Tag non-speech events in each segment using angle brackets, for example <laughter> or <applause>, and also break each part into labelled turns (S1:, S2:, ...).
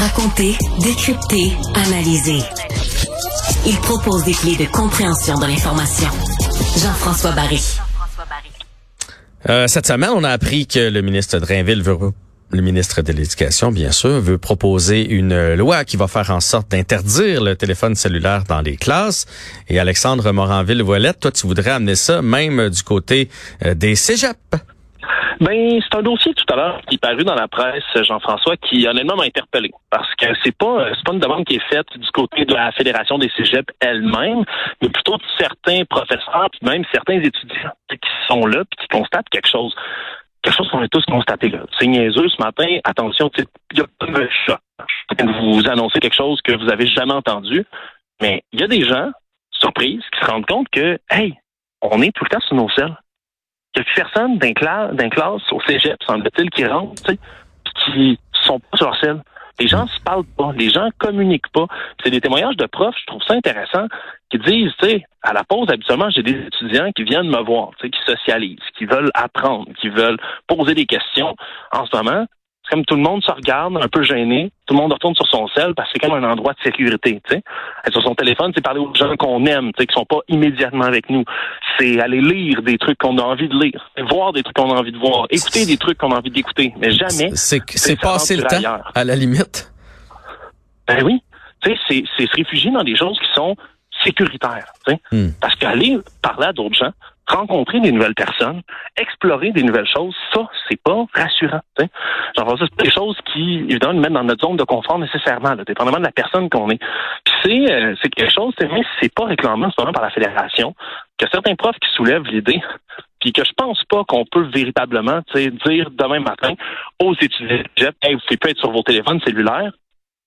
S1: Raconter, décrypter, analyser. Il propose des clés de compréhension de l'information. Jean-François Barry.
S2: Euh, cette semaine, on a appris que le ministre veut le ministre de l'Éducation, bien sûr, veut proposer une loi qui va faire en sorte d'interdire le téléphone cellulaire dans les classes. Et Alexandre Moranville-Voilette, toi, tu voudrais amener ça même du côté euh, des cégeps.
S3: Ben, c'est un dossier tout à l'heure qui est paru dans la presse, Jean-François, qui honnêtement m'a interpellé. Parce que c'est pas c'est pas une demande qui est faite du côté de la Fédération des Cégeps elle-même, mais plutôt de certains professeurs, puis même certains étudiants qui sont là puis qui constatent quelque chose. Quelque chose qu'on a tous constaté là. C'est niaiseux ce matin. Attention, il y a pas de choc. Vous annoncez quelque chose que vous avez jamais entendu, mais il y a des gens, surprises, qui se rendent compte que, hey, on est tout le temps sur nos selles. Il n'y a personne d'un classe, classe au cégep, semble-t-il, qui rentre, qui sont pas sur selle. Les gens se parlent pas, les gens communiquent pas. C'est des témoignages de profs, je trouve ça intéressant, qui disent, tu sais, à la pause, habituellement, j'ai des étudiants qui viennent me voir, tu sais, qui socialisent, qui veulent apprendre, qui veulent poser des questions. En ce moment, comme tout le monde se regarde, un peu gêné, tout le monde retourne sur son sel parce que c'est comme un endroit de sécurité, tu sais. Sur son téléphone, c'est parler aux gens qu'on aime, tu sais, qui sont pas immédiatement avec nous. C'est aller lire des trucs qu'on a envie de lire, voir des trucs qu'on a envie de voir, écouter des trucs qu'on a envie d'écouter, mais jamais.
S2: C'est c'est passer le temps, à la limite.
S3: Ben oui, tu sais, c'est se réfugier dans des choses qui sont sécuritaires, tu sais. Hmm. Parce qu'aller parler à d'autres gens, rencontrer des nouvelles personnes, explorer des nouvelles choses, ça, c'est pas rassurant. Ça, c'est des choses qui, évidemment, nous mettent dans notre zone de confort nécessairement, là, dépendamment de la personne qu'on est. Puis c'est, euh, c'est quelque chose, mais c'est pas réclamé en par la fédération, que certains profs qui soulèvent l'idée, puis que je pense pas qu'on peut véritablement dire demain matin aux étudiants, hey, vous pouvez pas être sur vos téléphones cellulaires,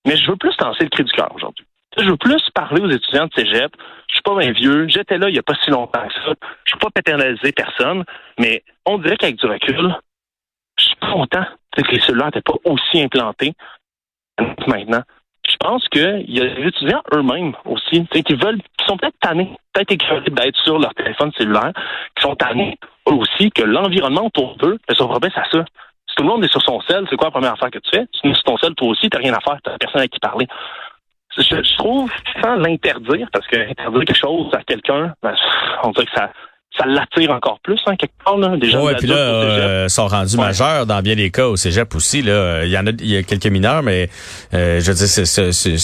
S3: mais je veux plus lancer le cri du cœur aujourd'hui. Je veux plus parler aux étudiants de cégep. Je suis pas un vieux. J'étais là il y a pas si longtemps que ça. Je suis pas paternaliser personne, mais on dirait qu'avec du recul, je suis pas content que les cellulaires n'étaient pas aussi implantés maintenant. Je pense qu'il y a des étudiants eux-mêmes aussi, qui veulent, qui sont peut-être tannés, peut-être écœurés d'être sur leur téléphone cellulaire, qui sont tannés aussi que l'environnement autour d'eux ne soit pas à ça. Si tout le monde est sur son sel, c'est quoi la première affaire que tu fais? Si tu es sur ton sel, toi aussi, tu n'as rien à faire, tu n'as personne à qui parler je, trouve, sans l'interdire, parce que interdire quelque chose à quelqu'un, ben, on dirait que ça, ça l'attire encore plus, hein, quelque part. Là. Déjà,
S2: ouais, puis là, euh, sont rendus majeurs dans bien des cas au cégep aussi. Là. Il y en a, il y a quelques mineurs, mais euh, je veux dire, c'est, c'est,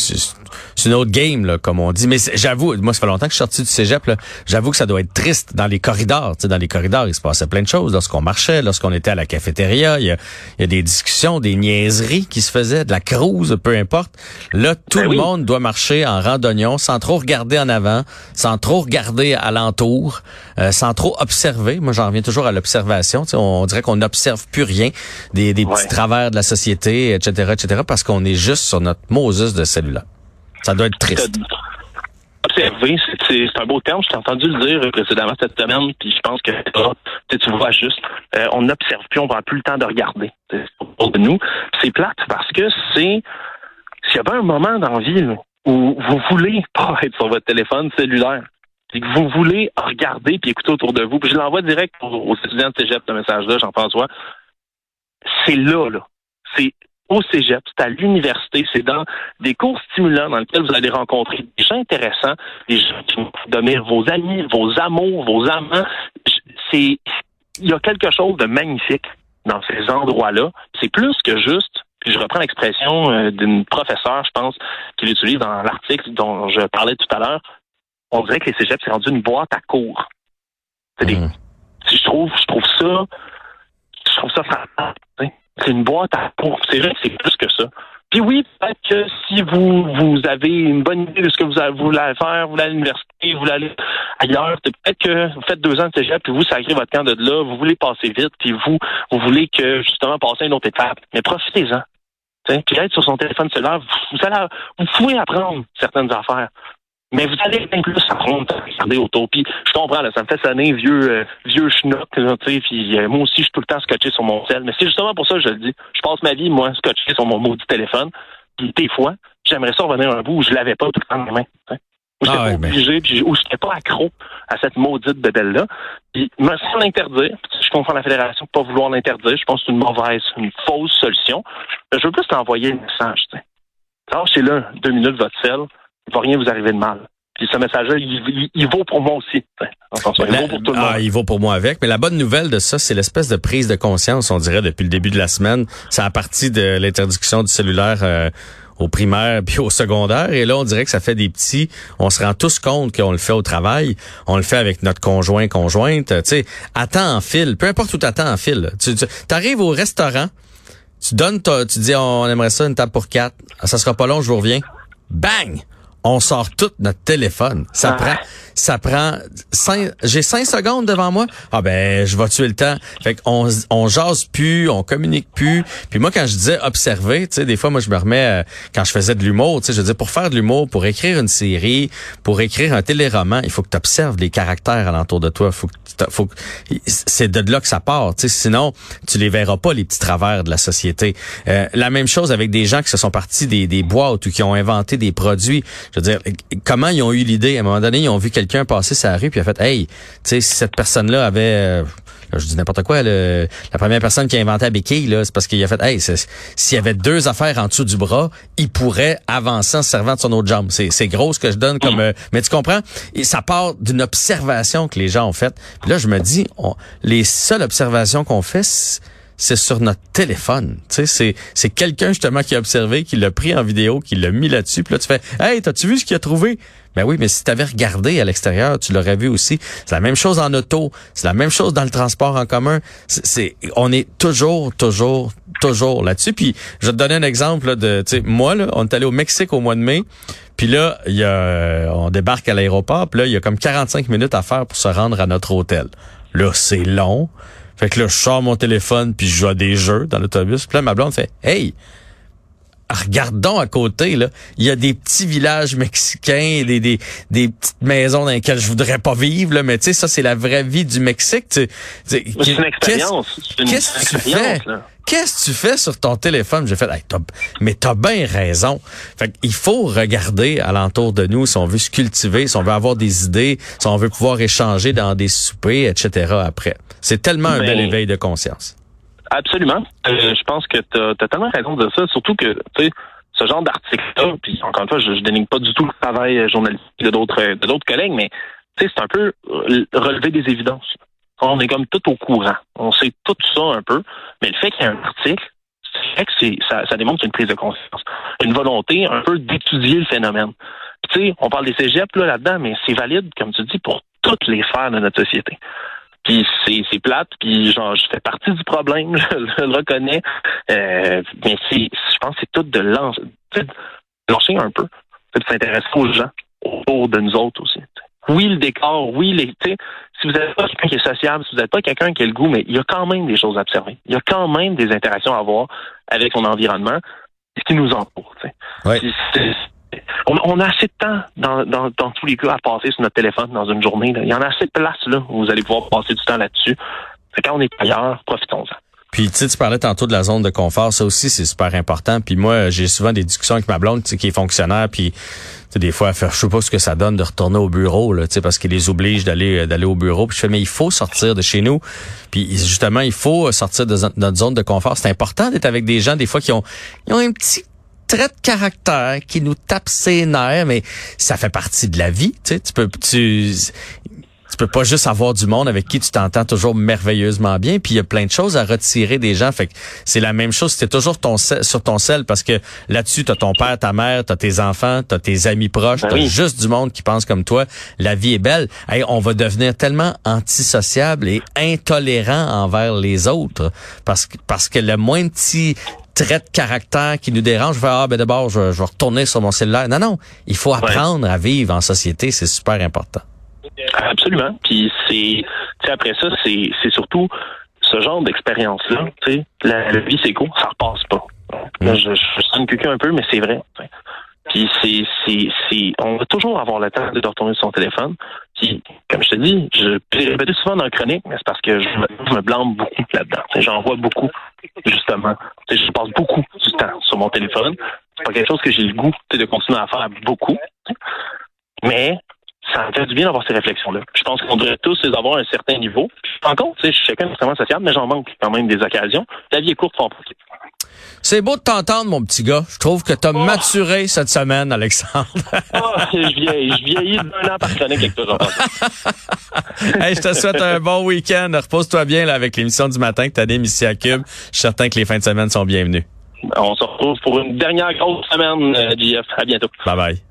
S2: c'est une autre game, là, comme on dit. Mais j'avoue, moi, ça fait longtemps que je suis sorti du cégep. Là, j'avoue que ça doit être triste dans les corridors. Tu sais, dans les corridors, il se passait plein de choses lorsqu'on marchait, lorsqu'on était à la cafétéria. Il y a, il y a des discussions, des niaiseries qui se faisaient, de la crouse, peu importe. Là, tout ben le monde doit marcher en randonnion sans trop regarder en avant, sans trop regarder alentour, euh, sans trop observer. Moi, j'en reviens toujours à l'observation. Tu sais, on, dirait qu'on n'observe plus rien des, des petits travers de la société, etc., etc., parce qu'on est juste sur notre Moses de cellulaire. Ça doit être triste.
S3: Observer, c'est un beau terme. Je t'ai entendu le dire précédemment cette semaine, puis je pense que tu vois juste, euh, on n'observe plus, on prend plus le temps de regarder autour de nous. C'est plate parce que c'est s'il y avait un moment dans la vie où vous voulez pas être sur votre téléphone cellulaire, et que vous voulez regarder puis écouter autour de vous, puis je l'envoie direct aux, étudiants de cégep, ce message-là, Jean-François, c'est là, là. C'est au cégep, c'est à l'université, c'est dans des cours stimulants dans lesquels vous allez rencontrer des gens intéressants, des gens qui vont donner vos amis, vos amours, vos amants. C'est, il y a quelque chose de magnifique dans ces endroits-là. C'est plus que juste puis je reprends l'expression euh, d'une professeure, je pense, qui l'utilise dans l'article dont je parlais tout à l'heure. On dirait que les cégeps, c'est rendu une boîte à cours. Mmh. je trouve, je trouve ça, je trouve ça frappant. C'est une boîte à pour. C'est vrai que c'est plus que ça. Puis oui, peut-être que si vous vous avez une bonne idée de ce que vous, voulez faire, vous voulez à l'université, vous voulez aller ailleurs, peut-être que vous faites deux ans de cégep, puis vous sacrez votre camp de là, vous voulez passer vite, puis vous, vous voulez que justement passer une autre étape. Mais profitez-en. Puis être sur son téléphone cellulaire, vous, allez, vous pouvez apprendre certaines affaires. Mais vous allez bien plus à regarder autour. Puis je comprends, là, ça me fait sonner vieux euh, vieux schnock, tu sais, puis euh, moi aussi, je suis tout le temps scotché sur mon cell. Mais c'est justement pour ça que je le dis. Je passe ma vie, moi, scotché sur mon maudit téléphone. Puis des fois, j'aimerais ça revenir un bout où je l'avais pas tout le temps dans les mains. Où j'étais ah pas obligé, puis où j'étais pas accro à cette maudite bébelle-là. Puis me sans l'interdire, je comprends la fédération pas vouloir l'interdire, je pense que c'est une mauvaise, une fausse solution. Je veux plus t'envoyer un message, tu sais. lâchez-le deux minutes votre sel, il va rien vous arriver de mal. Puis ce message-là, il, vaut pour moi aussi. il vaut pour tout le monde.
S2: Ah, il vaut pour moi avec. Mais la bonne nouvelle de ça, c'est l'espèce de prise de conscience, on dirait, depuis le début de la semaine. C'est à partir de l'interdiction du cellulaire euh, au primaire puis au secondaire. Et là, on dirait que ça fait des petits. On se rend tous compte qu'on le fait au travail. On le fait avec notre conjoint, conjointe. Tu sais, attends en fil. Peu importe où t'attends en fil. Tu, tu arrives au restaurant, tu donnes, tu dis, on aimerait ça une table pour quatre. Ça sera pas long, je vous reviens. Bang! On sort tout notre téléphone. Ça prend, ça prend cinq, j'ai cinq secondes devant moi. Ah ben, je vais tuer le temps. Fait qu'on, on jase plus, on communique plus. Puis moi, quand je disais observer, tu sais, des fois, moi, je me remets, euh, quand je faisais de l'humour, tu sais, je disais, pour faire de l'humour, pour écrire une série, pour écrire un téléroman, il faut que tu observes les caractères alentour de toi. Faut que, faut que, c'est de là que ça part, tu sais, sinon, tu les verras pas, les petits travers de la société. Euh, la même chose avec des gens qui se sont partis des, des boîtes ou qui ont inventé des produits. Je veux dire, comment ils ont eu l'idée? À un moment donné, ils ont vu quelqu'un passer sa rue puis a fait, hey, tu sais, si cette personne-là avait, euh, je dis n'importe quoi, la première personne qui a inventé la béquille, là, c'est parce qu'il a fait, hey, s'il y avait deux affaires en dessous du bras, il pourrait avancer en servant de son autre jambe. C'est gros ce que je donne comme, euh, mais tu comprends? Ça part d'une observation que les gens ont faite. Puis là, je me dis, les seules observations qu'on fait, c'est sur notre téléphone. Sais, c'est quelqu'un justement qui a observé, qui l'a pris en vidéo, qui l'a mis là-dessus. Puis là, tu fais, hey, t'as-tu vu ce qu'il a trouvé Ben oui, mais si tu avais regardé à l'extérieur, tu l'aurais vu aussi. C'est la même chose en auto, c'est la même chose dans le transport en commun. C'est, on est toujours, toujours, toujours là-dessus. Puis je vais te donner un exemple de, moi là, on est allé au Mexique au mois de mai. Puis là, y a, on débarque à l'aéroport. Puis là, il y a comme 45 minutes à faire pour se rendre à notre hôtel. Là, c'est long. Fait que là, je sors mon téléphone puis je joue à des jeux dans l'autobus. Puis là, ma blonde fait Hey, regardons à côté, là. Il y a des petits villages mexicains, des, des, des petites maisons dans lesquelles je voudrais pas vivre, là. Mais tu sais, ça, c'est la vraie vie du Mexique.
S3: C'est une expérience. Qu'est-ce que tu fais?
S2: Qu'est-ce que tu fais sur ton téléphone? J'ai fait, hey, mais t'as bien raison. Fait il faut regarder alentour de nous si on veut se cultiver, si on veut avoir des idées, si on veut pouvoir échanger dans des soupers, etc. après. C'est tellement un bel ben, éveil de conscience.
S3: Absolument. Euh, je pense que tu as, tellement raison de ça, surtout que, tu sais, ce genre d'article-là, puis encore une fois, je, je dénigre pas du tout le travail journalistique de d'autres de d'autres collègues, mais tu sais, c'est un peu relever des évidences on est comme tout au courant. On sait tout ça un peu, mais le fait qu'il y ait un article, c'est que ça, ça démontre une prise de conscience, une volonté un peu d'étudier le phénomène. Tu sais, on parle des cégeps là, là-dedans, mais c'est valide, comme tu dis, pour toutes les sphères de notre société. Puis c'est, c'est plate, puis genre je fais partie du problème, <laughs> je, le reconnais. Euh, mais c'est, je pense que c'est tout de lancer, lancer un peu, de s'intéresser aux gens autour de nous autres aussi oui, le décor, oui, les, si vous n'êtes pas quelqu'un qui est sociable, si vous n'êtes pas quelqu'un qui a le goût, mais il y a quand même des choses à observer. Il y a quand même des interactions à avoir avec son environnement, ce qui nous entoure. On, a assez de temps dans, dans, dans, tous les cas à passer sur notre téléphone dans une journée. Il y en a assez de place là où vous allez pouvoir passer du temps là-dessus. Quand on est ailleurs, profitons-en.
S2: Puis tu sais, tu parlais tantôt de la zone de confort, ça aussi c'est super important. Puis moi, j'ai souvent des discussions avec ma blonde, qui est fonctionnaire, puis des fois, je sais pas ce que ça donne de retourner au bureau, là, parce qu'il les oblige d'aller d'aller au bureau. Puis je fais, mais il faut sortir de chez nous. Puis justement, il faut sortir de notre zone de confort. C'est important d'être avec des gens des fois qui ont, ils ont un petit trait de caractère qui nous tape ses nerfs, mais ça fait partie de la vie. Tu sais, tu peux, tu, peux pas juste avoir du monde avec qui tu t'entends toujours merveilleusement bien. Puis il y a plein de choses à retirer des gens. Fait que c'est la même chose. C'était toujours ton sur ton sel parce que là-dessus, t'as ton père, ta mère, t'as tes enfants, t'as tes amis proches, ben t'as juste du monde qui pense comme toi. La vie est belle. Hey, on va devenir tellement antisociable et intolérant envers les autres parce que parce que le moins petit trait de caractère qui nous dérange, je vais ah ben d'abord je, je vais retourner sur mon cellulaire. Non non, il faut apprendre à vivre en société, c'est super important.
S3: Absolument. Puis c'est, après ça, c'est, c'est surtout ce genre d'expérience-là. Tu sais, la, vie c'est court, ça repasse pas. Là, je, je sonne quelqu'un un peu, mais c'est vrai. Puis c'est, c'est, c'est, on va toujours avoir le temps de retourner sur son téléphone. Puis, comme je te dis, je l'ai répété souvent dans le chronique, mais c'est parce que je me, je me blâme beaucoup là-dedans. J'en vois beaucoup, justement. je passe beaucoup du temps sur mon téléphone. C'est pas quelque chose que j'ai le goût de continuer à faire beaucoup. Mais ça me fait du bien d'avoir ces réflexions-là. Je pense qu'on devrait tous les avoir à un certain niveau. Encore, tu sais, je suis quelqu'un d'extrêmement sociable, mais j'en manque quand même des occasions. La vie est courte, faut en profiter.
S2: C'est beau de t'entendre, mon petit gars. Je trouve que t'as maturé cette semaine, Alexandre. <laughs>
S3: oh, je vieillis. Je vieillis d'un an par chronique avec toi,
S2: hey, je te souhaite un bon week-end. Repose-toi bien là, avec l'émission du matin que t'animes ici à Cube. Je suis certain que les fins de semaine sont bienvenues.
S3: On se retrouve pour une dernière grosse semaine, JF. À bientôt.
S2: Bye bye.